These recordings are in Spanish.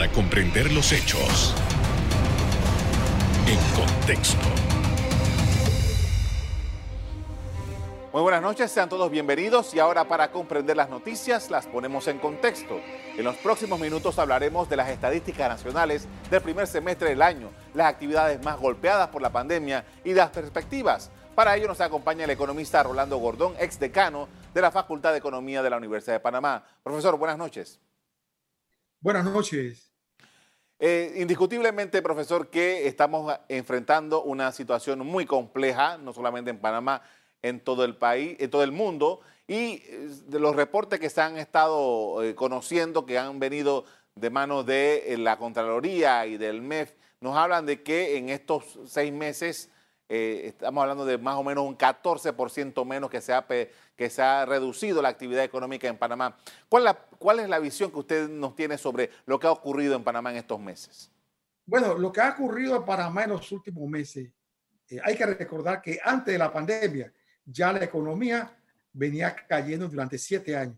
para comprender los hechos en contexto. Muy buenas noches, sean todos bienvenidos y ahora para comprender las noticias las ponemos en contexto. En los próximos minutos hablaremos de las estadísticas nacionales del primer semestre del año, las actividades más golpeadas por la pandemia y las perspectivas. Para ello nos acompaña el economista Rolando Gordón, ex decano de la Facultad de Economía de la Universidad de Panamá. Profesor, buenas noches. Buenas noches. Eh, indiscutiblemente, profesor, que estamos enfrentando una situación muy compleja, no solamente en Panamá, en todo el país, en todo el mundo, y eh, de los reportes que se han estado eh, conociendo, que han venido de manos de la Contraloría y del MEF, nos hablan de que en estos seis meses estamos hablando de más o menos un 14% menos que se, ha, que se ha reducido la actividad económica en Panamá. ¿Cuál, ¿Cuál es la visión que usted nos tiene sobre lo que ha ocurrido en Panamá en estos meses? Bueno, lo que ha ocurrido en Panamá en los últimos meses, hay que recordar que antes de la pandemia, ya la economía venía cayendo durante siete años.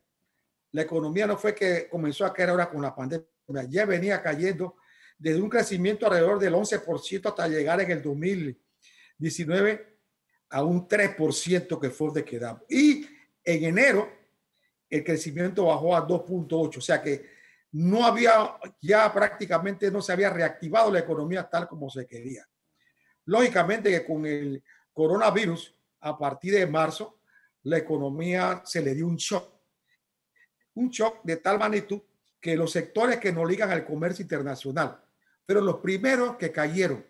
La economía no fue que comenzó a caer ahora con la pandemia, ya venía cayendo desde un crecimiento alrededor del 11% hasta llegar en el 2019 a un 3% que fue de quedamos. Y en enero el crecimiento bajó a 2.8, o sea que no había, ya prácticamente no se había reactivado la economía tal como se quería. Lógicamente que con el coronavirus a partir de marzo, la economía se le dio un shock. Un shock de tal magnitud que los sectores que nos ligan al comercio internacional, pero los primeros que cayeron,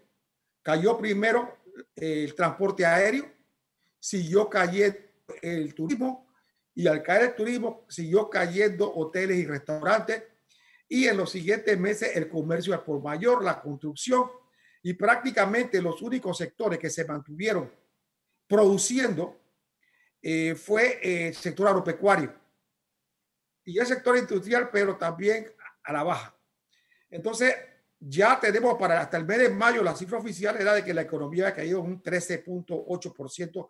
cayó primero el transporte aéreo, siguió cayendo el turismo y al caer el turismo siguió cayendo hoteles y restaurantes y en los siguientes meses el comercio al por mayor, la construcción y prácticamente los únicos sectores que se mantuvieron produciendo eh, fue eh, el sector agropecuario y el sector industrial, pero también a la baja. Entonces, ya tenemos para hasta el mes de mayo la cifra oficial era de que la economía ha caído un 13.8%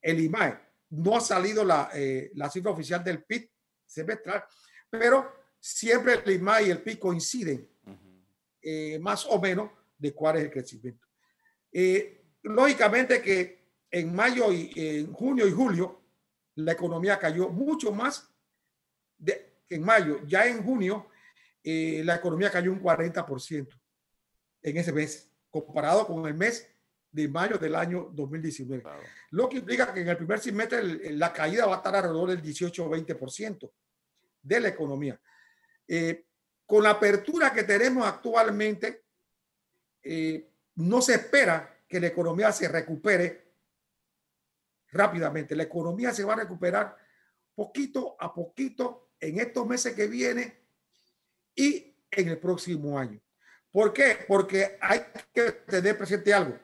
el IMAE. No ha salido la, eh, la cifra oficial del PIB semestral, pero siempre el IMAE y el PIB coinciden más o menos de cuál es el crecimiento. lógicamente que en mayo y en junio y julio la economía cayó mucho más de, que en mayo. Ya en junio eh, la economía cayó un 40% en ese mes, comparado con el mes de mayo del año 2019. Lo que implica que en el primer semestre la caída va a estar alrededor del 18 o 20% de la economía. Eh, con la apertura que tenemos actualmente, eh, no se espera que la economía se recupere rápidamente. La economía se va a recuperar poquito a poquito en estos meses que vienen y en el próximo año. ¿Por qué? Porque hay que tener presente algo.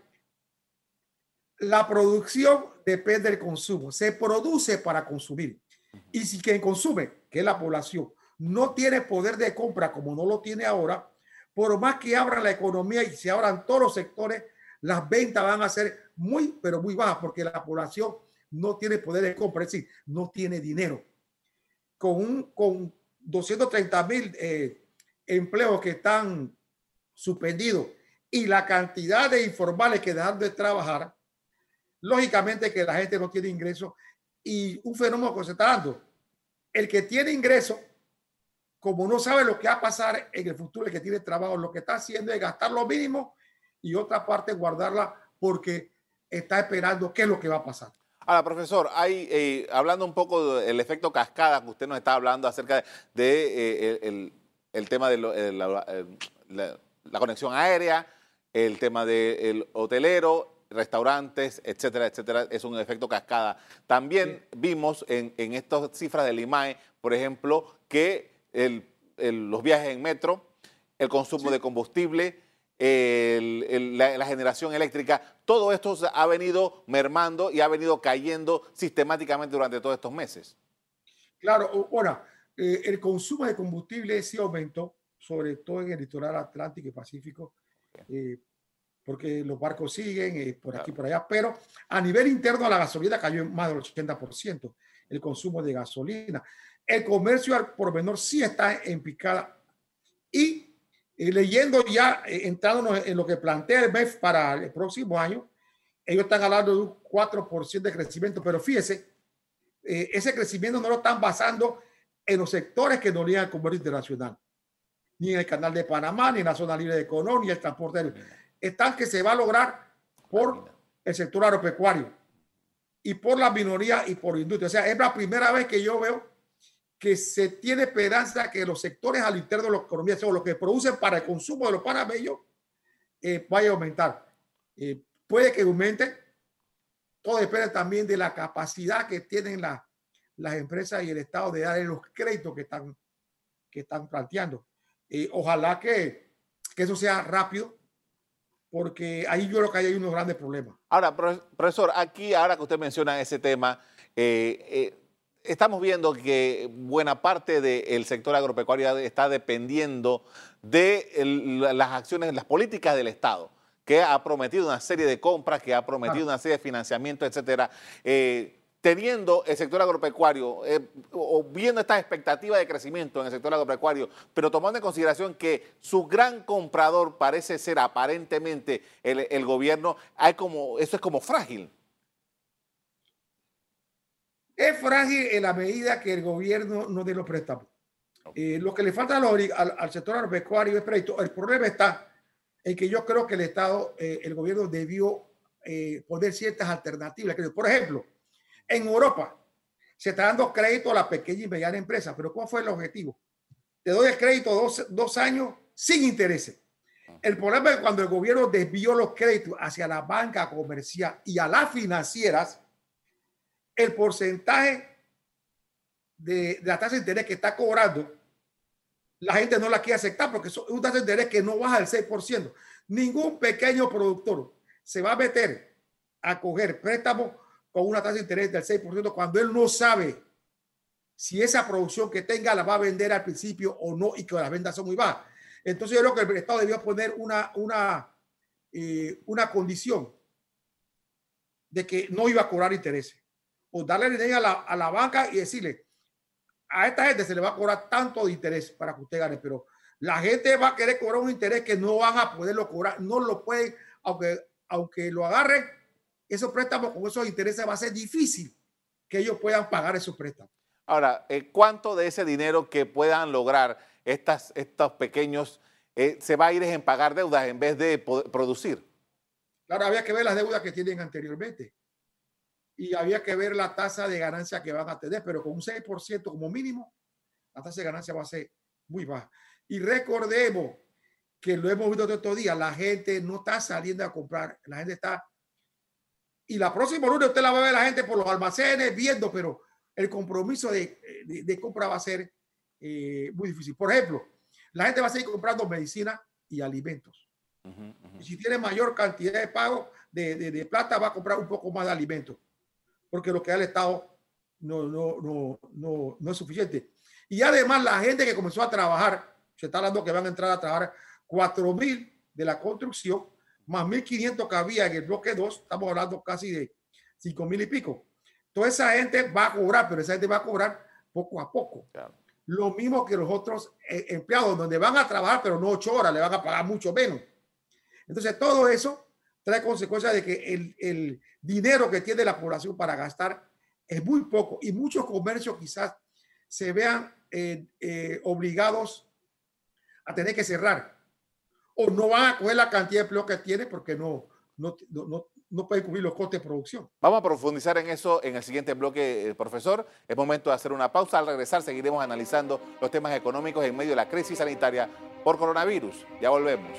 La producción depende del consumo. Se produce para consumir. Y si quien consume, que es la población, no tiene poder de compra como no lo tiene ahora, por más que abra la economía y se abran todos los sectores, las ventas van a ser muy, pero muy baja porque la población no tiene poder de compra, es decir, no tiene dinero. Con, un, con 230 mil eh, empleos que están suspendidos y la cantidad de informales que dejan de trabajar, lógicamente que la gente no tiene ingreso y un fenómeno que se está dando. El que tiene ingreso, como no sabe lo que va a pasar en el futuro, el que tiene trabajo, lo que está haciendo es gastar lo mínimo y otra parte guardarla porque está esperando qué es lo que va a pasar. Ahora, profesor, hay, eh, hablando un poco del efecto cascada que usted nos está hablando acerca de eh, el, tema de eh, la, conexión aérea, el tema del hotelero, restaurantes, etcétera, etcétera, es un efecto cascada. También vimos en, estas cifras del IMAE, por ejemplo, que los viajes en metro, el consumo de combustible, la, generación eléctrica, todo esto ha venido mermando y ha venido cayendo sistemáticamente durante todos estos meses. Claro, ahora, eh, el consumo de combustible sí aumentó, sobre todo en el litoral atlántico y pacífico, eh, porque los barcos siguen eh, por aquí por allá, pero a nivel interno la gasolina cayó en más del 80%, el consumo de gasolina. El comercio al por menor sí está en picada y eh, leyendo ya, eh, entrándonos en lo que plantea el MEF para el próximo año, ellos están hablando de un 4% de crecimiento, pero fíjese, eh, ese crecimiento no lo están basando en los sectores que no ligan al comercio internacional, ni en el canal de Panamá, ni en la zona libre de Colón, ni el transporte. Están que se va a lograr por el sector agropecuario y por la minoría y por la industria. O sea, es la primera vez que yo veo que se tiene esperanza que los sectores al interno de la economía, o los que producen para el consumo de los panameños, eh, vaya a aumentar. Eh, puede que aumente. Todo depende también de la capacidad que tienen las empresas y el Estado de dar los créditos que están, que están planteando. Eh, ojalá que, que eso sea rápido, porque ahí yo creo que hay unos grandes problemas. Ahora, profesor, aquí, ahora que usted menciona ese tema, eh, eh, estamos viendo que buena parte del sector agropecuario está dependiendo de las acciones, las políticas del Estado, que ha prometido una serie de compras, que ha prometido una serie de financiamiento, etcétera. Eh, teniendo el sector agropecuario eh, o viendo estas expectativas de crecimiento en el sector agropecuario, pero tomando en consideración que su gran comprador parece ser aparentemente el, gobierno, hay como, eso es como frágil. Es frágil en la medida que el gobierno no dé los préstamos. Eh, lo que le falta al, sector agropecuario es préstamo. El problema está en que yo creo que el Estado, eh, el gobierno debió poner ciertas alternativas. Por ejemplo, en Europa se está dando crédito a la pequeña y mediana empresa, pero ¿cuál fue el objetivo? Te doy el crédito dos, dos años sin intereses. El problema es cuando el gobierno desvió los créditos hacia la banca comercial y a las financieras, el porcentaje de, la tasa de interés que está cobrando, la gente no la quiere aceptar porque es una tasa de interés que no baja del 6%. Ningún pequeño productor se va a meter a coger préstamos con una tasa de interés del 6% cuando él no sabe si esa producción que tenga la va a vender al principio o no y que las ventas son muy bajas. Entonces yo creo que el Estado debió poner una, una, eh, una condición de que no iba a cobrar intereses o darle dinero a la, a la banca y decirle a esta gente se le va a cobrar tanto de interés para que usted gane, pero la gente va a querer cobrar un interés que no van a poderlo cobrar, no lo pueden, aunque, aunque lo agarren esos préstamos con esos intereses va a ser difícil que ellos puedan pagar esos préstamos. Ahora, eh, ¿cuánto de ese dinero que puedan lograr estas, estos pequeños eh, se va a ir en pagar deudas en vez de producir? Claro, había que ver las deudas que tienen anteriormente y había que ver la tasa de ganancia que van a tener, pero con un 6% como mínimo, la tasa de ganancia va a ser muy baja. Y recordemos que lo hemos visto estos días, la gente no está saliendo a comprar, la gente está y la próxima lunes usted la va a ver la gente por los almacenes viendo, pero el compromiso de, de, compra va a ser eh, muy difícil. Por ejemplo, la gente va a seguir comprando medicina y alimentos. Y si tiene mayor cantidad de pago de, de, plata, va a comprar un poco más de alimentos, porque lo que da el Estado no, no, no, no, no es suficiente. Y además la gente que comenzó a trabajar, se está hablando que van a entrar a trabajar 4 mil de la construcción, más 1.500 que había en el bloque 2, estamos hablando casi de 5.000 y pico. Toda esa gente va a cobrar, pero esa gente va a cobrar poco a poco. Lo mismo que los otros eh, empleados, donde van a trabajar, pero no ocho horas, le van a pagar mucho menos. Entonces, todo eso trae consecuencia de que el, el dinero que tiene la población para gastar es muy poco y muchos comercios quizás se vean eh, eh, obligados a tener que cerrar o no van a coger la cantidad de empleo que tiene porque no, no, no, no puede cubrir los costes de producción. Vamos a profundizar en eso en el siguiente bloque, eh, profesor. Es momento de hacer una pausa. Al regresar seguiremos analizando los temas económicos en medio de la crisis sanitaria por coronavirus. Ya volvemos.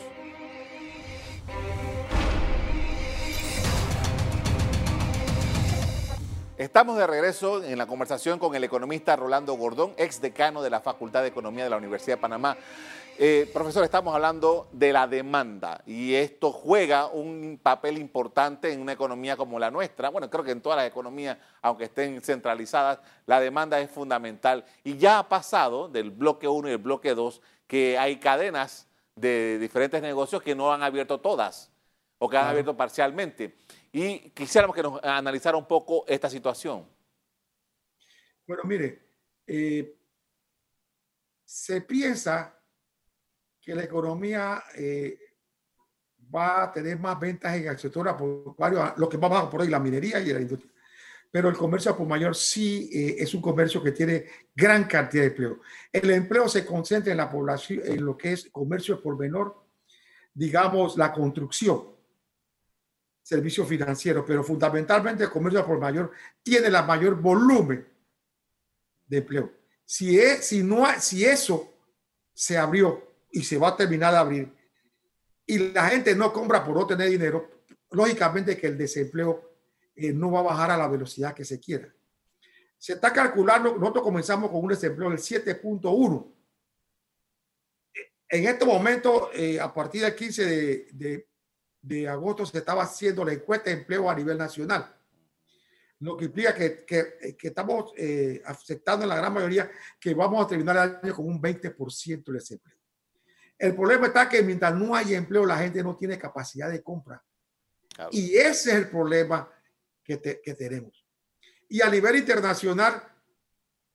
Estamos de regreso en la conversación con el economista Rolando Gordón, ex decano de la Facultad de Economía de la Universidad de Panamá. Eh, profesor, estamos hablando de la demanda y esto juega un papel importante en una economía como la nuestra. Bueno, creo que en todas las economías, aunque estén centralizadas, la demanda es fundamental. Y ya ha pasado del bloque 1 y el bloque 2 que hay cadenas de diferentes negocios que no han abierto todas o que han abierto parcialmente. Y quisiéramos que nos analizara un poco esta situación. Bueno, mire, eh, se piensa que la economía eh, va a tener más ventas en el sector lo que va más por ahí, la minería y la industria. Pero el comercio por mayor sí eh, es un comercio que tiene gran cantidad de empleo. El empleo se concentra en la población, en lo que es comercio por menor, digamos, la construcción, servicio financiero, pero fundamentalmente el comercio por mayor tiene la mayor volumen de empleo. Si, es, si, no, si eso se abrió y se va a terminar de abrir y la gente no compra por no tener dinero, lógicamente que el desempleo eh, no va a bajar a la velocidad que se quiera. Se está calculando, nosotros comenzamos con un desempleo del 7.1. En este momento, eh, a partir del 15 de, de, agosto, se estaba haciendo la encuesta de empleo a nivel nacional, lo que implica que, que, estamos eh, aceptando en la gran mayoría que vamos a terminar el año con un 20% de desempleo. El problema está que mientras no hay empleo, la gente no tiene capacidad de compra. Claro. Y ese es el problema que, te, que, tenemos. Y a nivel internacional,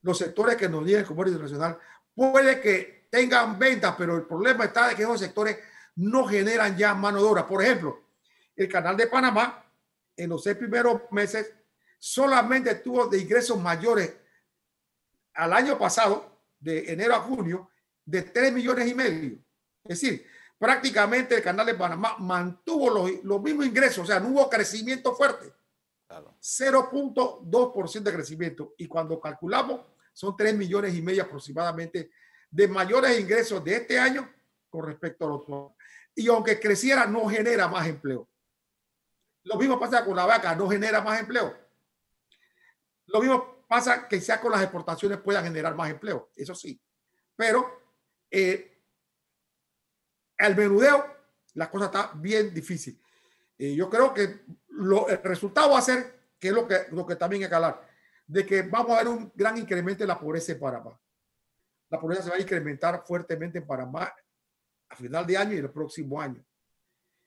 los sectores que nos dieron el comercio internacional puede que tengan ventas, pero el problema está de que esos sectores no generan ya mano de obra. Por ejemplo, el canal de Panamá, en los seis primeros meses, solamente tuvo de ingresos mayores al año pasado, de enero a junio, de 3 millones y medio. Es decir, prácticamente el canal de Panamá mantuvo los, los mismos ingresos, o sea, no hubo crecimiento fuerte. Claro. 0.2% de crecimiento. Y cuando calculamos, son 3 millones y medio aproximadamente de mayores ingresos de este año con respecto a los otros. Y aunque creciera, no genera más empleo. Lo mismo pasa con la vaca, no genera más empleo. Lo mismo pasa que sea con las exportaciones puedan generar más empleo, eso sí. Pero eh, al menudeo, la cosa está bien difícil. Y yo creo que lo, el resultado va a ser, que lo que, lo que también hay que hablar, de que vamos a ver un gran incremento en la pobreza en Panamá. La pobreza se va a incrementar fuertemente en Panamá a final de año y el próximo año.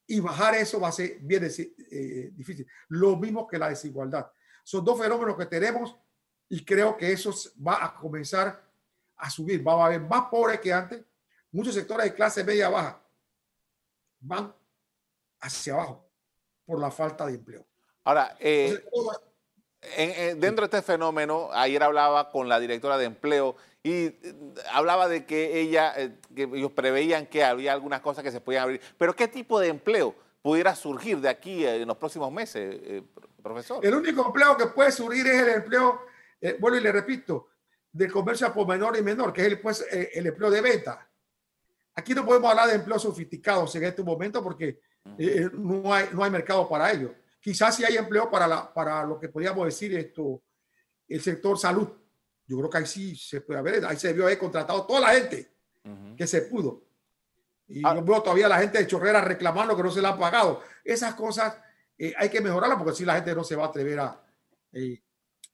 Y bajar eso va a ser bien eh, difícil. Lo mismo que la desigualdad. Son dos fenómenos que tenemos y creo que eso va a comenzar a subir. Va a haber más pobres que antes muchos sectores de clase media baja van hacia abajo por la falta de empleo. Ahora, eh, en, en, dentro de este fenómeno, ayer hablaba con la directora de empleo y eh, hablaba de que ella, eh, que ellos preveían que había algunas cosas que se podían abrir, pero ¿qué tipo de empleo pudiera surgir de aquí en los próximos meses, profesor? El único empleo que puede surgir es el empleo, bueno, y le repito, del comercio por menor y menor, que es el, pues, el empleo de venta. Aquí no podemos hablar de empleos sofisticados en este momento porque eh, no, hay, no hay mercado para ello. Quizás si hay empleo para, la, para lo que podríamos decir esto, el sector salud. Yo creo que ahí sí se puede haber, ahí se debió haber contratado toda la gente uh -huh. que se pudo. Y ah. yo veo todavía a la gente de Chorrera reclamando que no se le han pagado. Esas cosas eh, hay que mejorarlas porque si la gente no se va a atrever a, eh,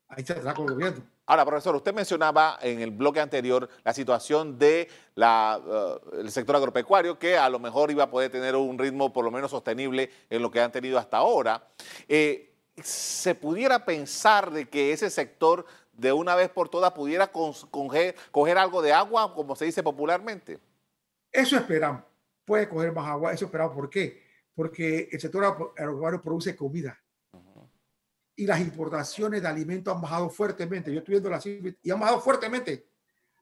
a echar con el gobierno. Ahora, profesor, usted mencionaba en el bloque anterior la situación del de uh, sector agropecuario, que a lo mejor iba a poder tener un ritmo por lo menos sostenible en lo que han tenido hasta ahora. Eh, ¿Se pudiera pensar de que ese sector de una vez por todas pudiera coger, coger algo de agua, como se dice popularmente? Eso esperamos. Puede coger más agua, eso esperamos. ¿Por qué? Porque el sector agropecuario produce comida y las importaciones de alimentos han bajado fuertemente. Yo estoy viendo las y han bajado fuertemente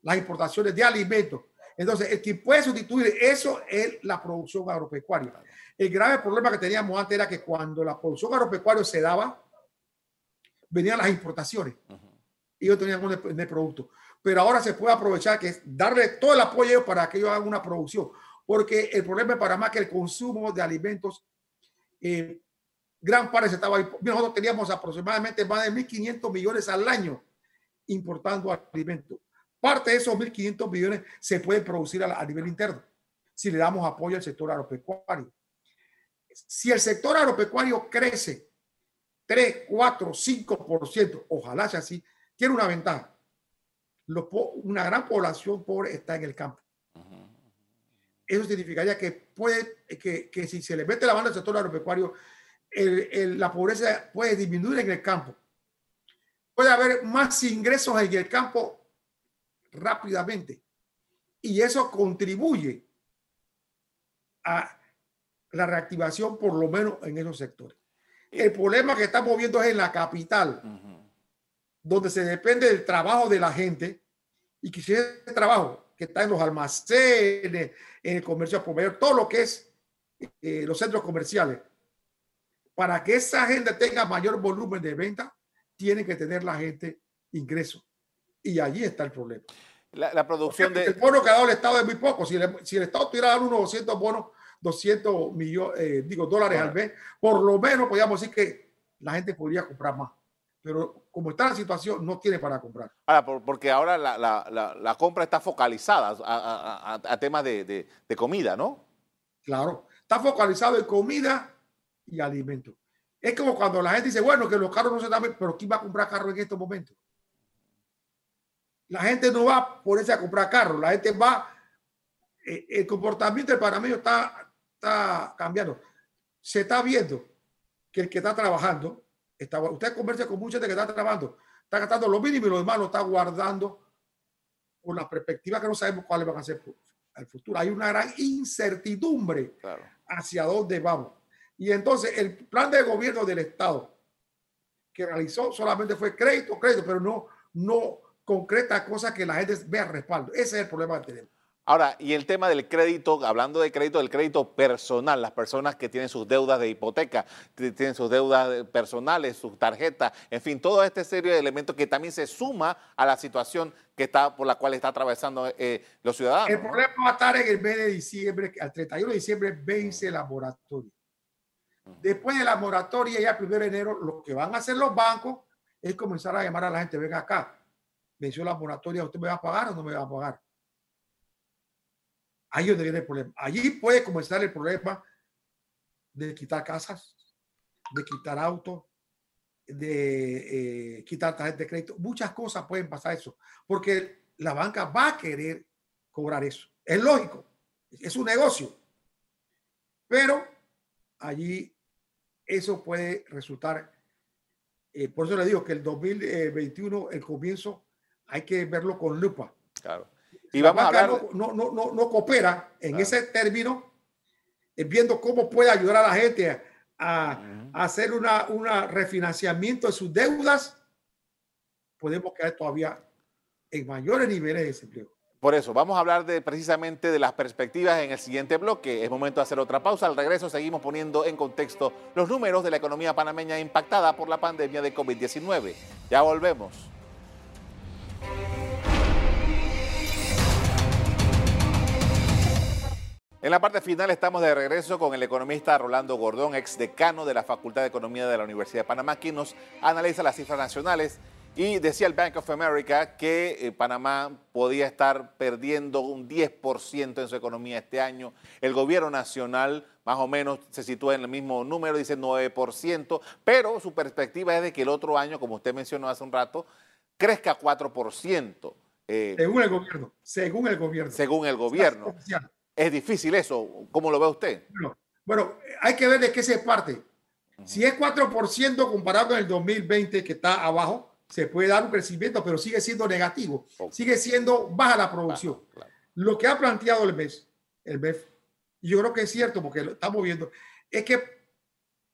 las importaciones de alimentos. Entonces, el que puede sustituir eso es la producción agropecuaria. El grave problema que teníamos antes era que cuando la producción agropecuaria se daba, venían las importaciones. Uh -huh. Y ellos tenían un de producto. Pero ahora se puede aprovechar que es darle todo el apoyo para que ellos hagan una producción. Porque el problema es para más que el consumo de alimentos eh, gran parte se estaba nosotros teníamos aproximadamente más de 1.500 millones al año importando alimentos. Parte de esos 1.500 millones se pueden producir a, a, nivel interno si le damos apoyo al sector agropecuario. Si el sector agropecuario crece 3, 4, 5%, ojalá sea así, tiene una ventaja. Lo, una gran población pobre está en el campo. Eso significaría que puede que, que si se le mete la mano al sector agropecuario, el, el, la pobreza puede disminuir en el campo. Puede haber más ingresos en el campo rápidamente. Y eso contribuye a la reactivación, por lo menos en esos sectores. El problema que estamos viendo es en la capital, donde se depende del trabajo de la gente y que si ese trabajo que está en los almacenes, en el comercio por todo lo que es eh, los centros comerciales, para que esa gente tenga mayor volumen de venta, tiene que tener la gente ingresos. Y allí está el problema. La, producción de... El bono que ha dado el Estado es muy poco. Si, si el Estado tuviera dado unos 200 bonos, 200 millones, eh, digo, dólares al mes, por lo menos podríamos decir que la gente podría comprar más. Pero como está la situación, no tiene para comprar. Ahora, porque ahora la, la, la, compra está focalizada a, a, temas de, de, de comida, ¿no? Claro, está focalizado en comida y alimentos. Es como cuando la gente dice, bueno, que los carros no se dan, pero ¿quién va a comprar carros en estos momentos? La gente no va por eso a comprar carros, la gente va, eh, el comportamiento del panameño está, está cambiando. Se está viendo que el que está trabajando, está, usted conversa con mucha gente que está trabajando, está gastando lo mínimo y lo demás lo está guardando con la perspectiva que no sabemos cuáles van a ser al futuro. Hay una gran incertidumbre hacia dónde vamos. Y entonces el plan de gobierno del Estado que realizó solamente fue crédito, crédito, pero no, no concreta cosas que la gente vea respaldo. Ese es el problema que tenemos. Ahora, y el tema del crédito, hablando de crédito, del crédito personal, las personas que tienen sus deudas de hipoteca, tienen sus deudas personales, sus tarjetas, en fin, todo este serie de elementos que también se suma a la situación que está por la cual está atravesando eh, los ciudadanos. El problema va a estar en el mes de diciembre, al 31 de diciembre vence la moratoria. Después de la moratoria, ya el 1 de enero, lo que van a hacer los bancos es comenzar a llamar a la gente, venga acá, venció la moratoria, ¿usted me va a pagar o no me va a pagar? Ahí es donde viene el problema. Allí puede comenzar el problema de quitar casas, de quitar autos, de eh, quitar tarjetas de crédito. Muchas cosas pueden pasar eso, porque la banca va a querer cobrar eso. Es lógico, es un negocio. Pero allí eso puede resultar, eh, por eso le digo que el 2021, el comienzo, hay que verlo con lupa. Claro. Y la vamos a no, no, no, no, coopera en ese término, eh, viendo cómo puede ayudar a la gente a, hacer una, una refinanciamiento de sus deudas, podemos caer todavía en mayores niveles de desempleo. Por eso, vamos a hablar de, precisamente de las perspectivas en el siguiente bloque. Es momento de hacer otra pausa. Al regreso seguimos poniendo en contexto los números de la economía panameña impactada por la pandemia de COVID-19. Ya volvemos. En la parte final estamos de regreso con el economista Rolando Gordón, ex decano de la Facultad de Economía de la Universidad de Panamá, quien nos analiza las cifras nacionales y decía el Bank of America que eh, Panamá podía estar perdiendo un 10% en su economía este año. El gobierno nacional más o menos se sitúa en el mismo número, dice 9%, pero su perspectiva es de que el otro año, como usted mencionó hace un rato, crezca 4%. Eh, según el gobierno, según el gobierno. Según el gobierno. Es difícil eso, ¿cómo lo ve usted? Bueno, bueno hay que ver de qué se parte. Si es 4% comparado con el 2020 que está abajo, se puede dar un crecimiento, pero sigue siendo negativo, sigue siendo baja la producción. Lo que ha planteado el MES, el MEF, y yo creo que es cierto porque lo estamos viendo, es que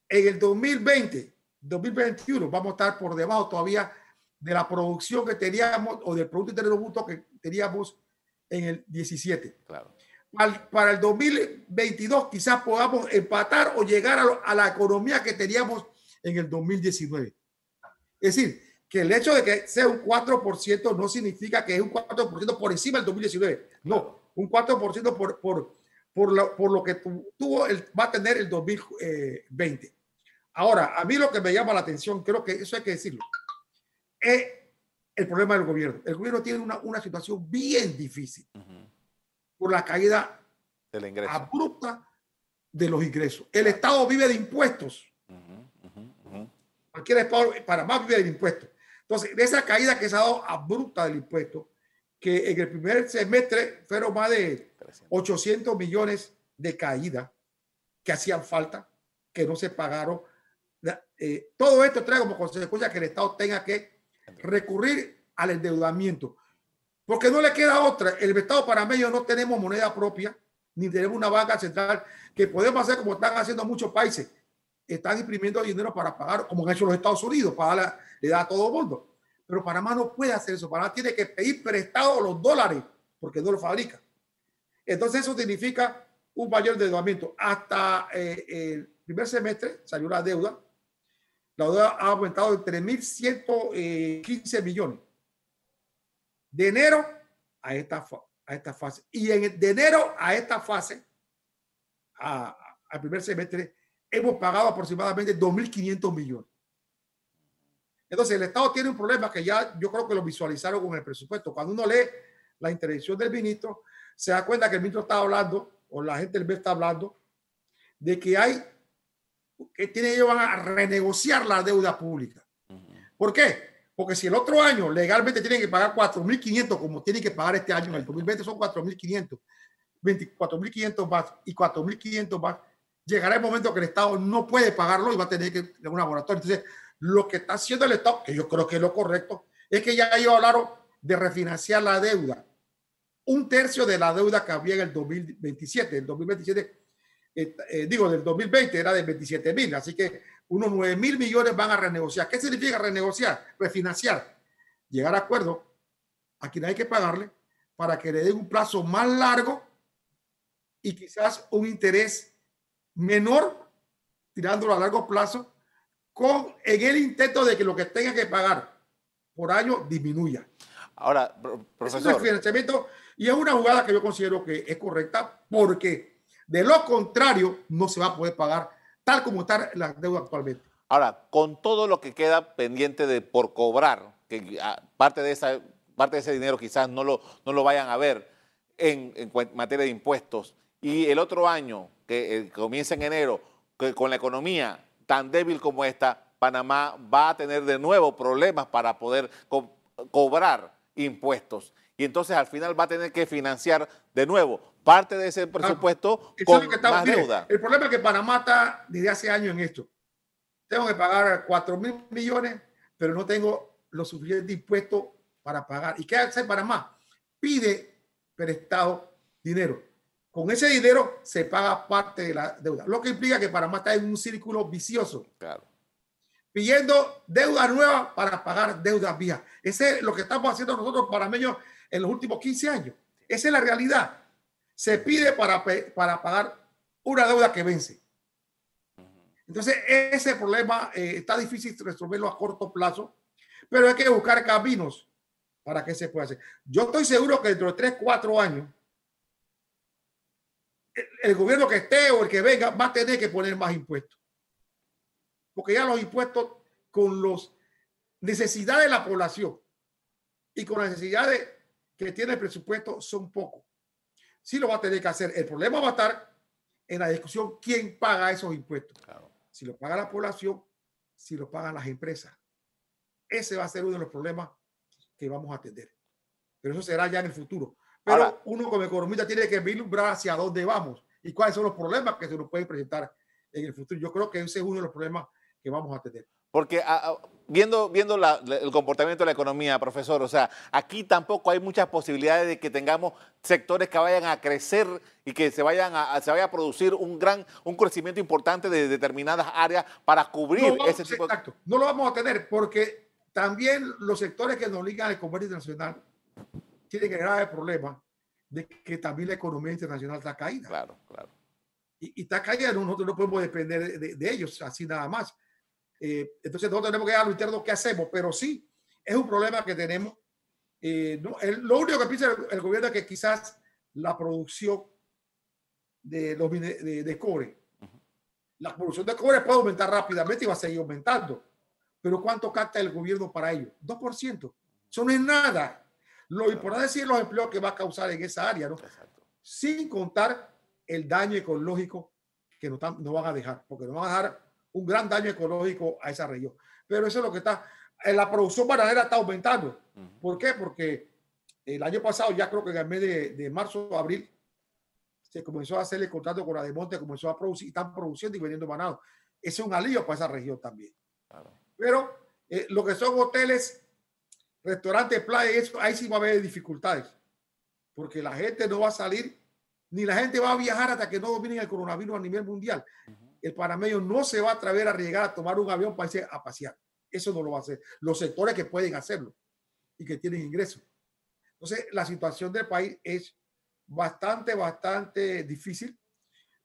en el 2020, 2021 vamos a estar por debajo todavía de la producción que teníamos o del Producto Interno Bruto que teníamos en el 17. Claro. Para, el 2022 quizás podamos empatar o llegar a, a la economía que teníamos en el 2019. Es decir, que el hecho de que sea un 4% no significa que es un 4% por encima del 2019. No, un 4% por, por, por, lo, por lo que tuvo el, va a tener el 2020. Ahora, a mí lo que me llama la atención, creo que eso hay que decirlo, es el problema del gobierno. El gobierno tiene una, una situación bien difícil por la caída abrupta de los ingresos. El Estado vive de impuestos. Cualquier Estado, para más vive de impuestos. Entonces, de esa caída que se ha dado abrupta del impuesto, que en el primer semestre fueron más de 800 millones de caída que hacían falta, que no se pagaron. Eh, todo esto trae como consecuencia que el Estado tenga que recurrir al endeudamiento, porque no le queda otra. El Estado para medio no tenemos moneda propia, ni tenemos una banca central que podemos hacer como están haciendo muchos países. Están imprimiendo dinero para pagar, como han hecho los Estados Unidos, para le da a todo el mundo. Pero Panamá no puede hacer eso. Panamá tiene que pedir prestado los dólares porque no lo fabrica. Entonces eso significa un mayor endeudamiento. Hasta eh, el primer semestre salió la deuda. La deuda ha aumentado de 3.115 millones. De enero a esta, a esta fase. Y en, de enero a esta fase, al primer semestre, hemos pagado aproximadamente 2.500 millones. Entonces, el Estado tiene un problema que ya yo creo que lo visualizaron con el presupuesto. Cuando uno lee la intervención del ministro, se da cuenta que el ministro está hablando, o la gente del BED está hablando, de que hay, que tienen ellos van a renegociar la deuda pública. ¿Por qué? Porque si el otro año legalmente tienen que pagar 4.500, como tienen que pagar este año, en el 2020 son 4.500, 24.500 más y 4.500 más, llegará el momento que el Estado no puede pagarlo y va a tener que un laboratorio. Entonces, lo que está haciendo el Estado, que yo creo que es lo correcto, es que ya ellos hablaron de refinanciar la deuda. Un tercio de la deuda que había en el 2027. El 2027, eh, eh, digo, del 2020 era de 27 mil, así que unos 9 mil millones van a renegociar. ¿Qué significa renegociar? Refinanciar. Llegar a acuerdo a quien hay que pagarle para que le den un plazo más largo y quizás un interés menor, tirándolo a largo plazo, con, en el intento de que lo que tenga que pagar por año disminuya. Ahora, profesor. Es financiamiento y es una jugada que yo considero que es correcta porque de lo contrario no se va a poder pagar tal como está la deuda actualmente. Ahora, con todo lo que queda pendiente de por cobrar, que ah, parte de, esa, parte de ese dinero quizás no lo, no lo vayan a ver en, en materia de impuestos, y el otro año, que eh, comienza en enero, que con la economía tan débil como esta, Panamá va a tener de nuevo problemas para poder cobrar impuestos. Y entonces al final va a tener que financiar de nuevo parte de ese presupuesto con más deuda. El problema es que Panamá está desde hace años en esto. Tengo que pagar 4 mil millones, pero no tengo lo suficiente impuesto para pagar. ¿Y qué hace Panamá? Pide prestado dinero. Con ese dinero se paga parte de la deuda, lo que implica que Panamá está en un círculo vicioso. Claro. Pidiendo deuda nueva para pagar deudas viejas. Ese es lo que estamos haciendo nosotros panameños en los últimos 15 años. Esa es la realidad. Se pide para, para pagar una deuda que vence. Entonces, ese problema eh, está difícil resolverlo a corto plazo, pero hay que buscar caminos para que se pueda hacer. Yo estoy seguro que dentro de 3, 4 años, el gobierno que esté o el que venga va a tener que poner más impuestos. Porque ya los impuestos con las necesidades de la población y con las necesidades que tiene el presupuesto son pocos. Sí lo va a tener que hacer. El problema va a estar en la discusión quién paga esos impuestos. Si lo paga la población, si lo pagan las empresas. Ese va a ser uno de los problemas que vamos a atender. Pero eso será ya en el futuro. Pero uno como economista tiene que vislumbrar hacia dónde vamos y cuáles son los problemas que se nos pueden presentar en el futuro. Yo creo que ese es uno de los problemas que vamos a tener. Porque ah, ah, viendo, viendo el comportamiento de la economía, profesor, o sea, aquí tampoco hay muchas posibilidades de que tengamos sectores que vayan a crecer y que se vayan a, se vaya a producir un gran, un crecimiento importante de determinadas áreas para cubrir ese tipo exacto. No lo vamos a tener porque también los sectores que nos ligan al comercio internacional tienen grave problema de que también la economía internacional está caída. Claro, claro. Y, está caída, nosotros no podemos depender de, ellos así nada más. Eh, entonces nosotros tenemos que ver a lo interno qué hacemos, pero sí, es un problema que tenemos. Eh, no, lo único que piensa el, gobierno es que quizás la producción de, los, de, de cobre, la producción de cobre puede aumentar rápidamente y va a seguir aumentando. Pero ¿cuánto capta el gobierno para ello? 2%. Eso no es nada. Lo importante es decir los empleos que va a causar en esa área, ¿no? Sin contar el daño ecológico que nos, no van a dejar, porque nos van a dejar un gran daño ecológico a esa región. Pero eso es lo que está. En la producción bananera está aumentando. ¿Por qué? Porque el año pasado, ya creo que en el mes de, marzo o abril, se comenzó a hacer el contrato con la de Monte, comenzó a producir, están produciendo y vendiendo banano. Ese es un alivio para esa región también. Pero eh, lo que son hoteles restaurante, playa, eso, ahí sí va a haber dificultades, porque la gente no va a salir ni la gente va a viajar hasta que no dominen el coronavirus a nivel mundial. El panameño no se va a atrever a llegar a tomar un avión para irse a pasear. Eso no lo va a hacer. Los sectores que pueden hacerlo y que tienen ingresos. Entonces, la situación del país es bastante, bastante difícil,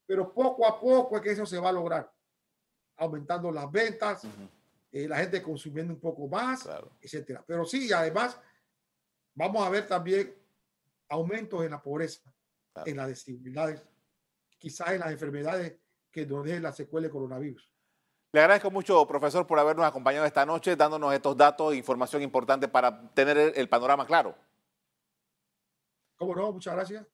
pero poco a poco es que eso se va a lograr, aumentando las ventas, eh, la gente consumiendo un poco más, etcétera. Pero sí, además, vamos a ver también aumentos en la pobreza, en las desigualdades, quizás en las enfermedades que nos dejen la secuela del coronavirus. Le agradezco mucho, profesor, por habernos acompañado esta noche, dándonos estos datos e información importante para tener el panorama claro. ¿Cómo no? Muchas gracias.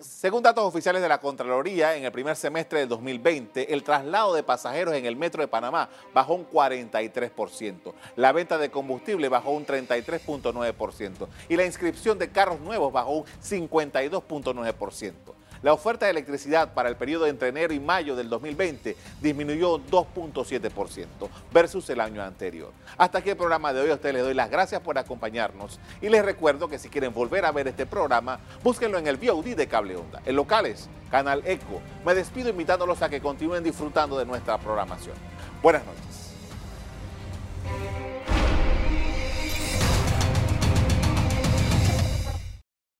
Según datos oficiales de la Contraloría, en el primer semestre del 2020, el traslado de pasajeros en el metro de Panamá bajó un 43%, la venta de combustible bajó un 33.9% y la inscripción de carros nuevos bajó un 52.9%. La oferta de electricidad para el periodo entre enero y mayo del 2020 disminuyó 2.7% versus el año anterior. Hasta aquí el programa de hoy. A ustedes les doy las gracias por acompañarnos y les recuerdo que si quieren volver a ver este programa, búsquenlo en el VOD de Cable Onda, en locales, Canal Eco. Me despido invitándolos a que continúen disfrutando de nuestra programación. Buenas noches.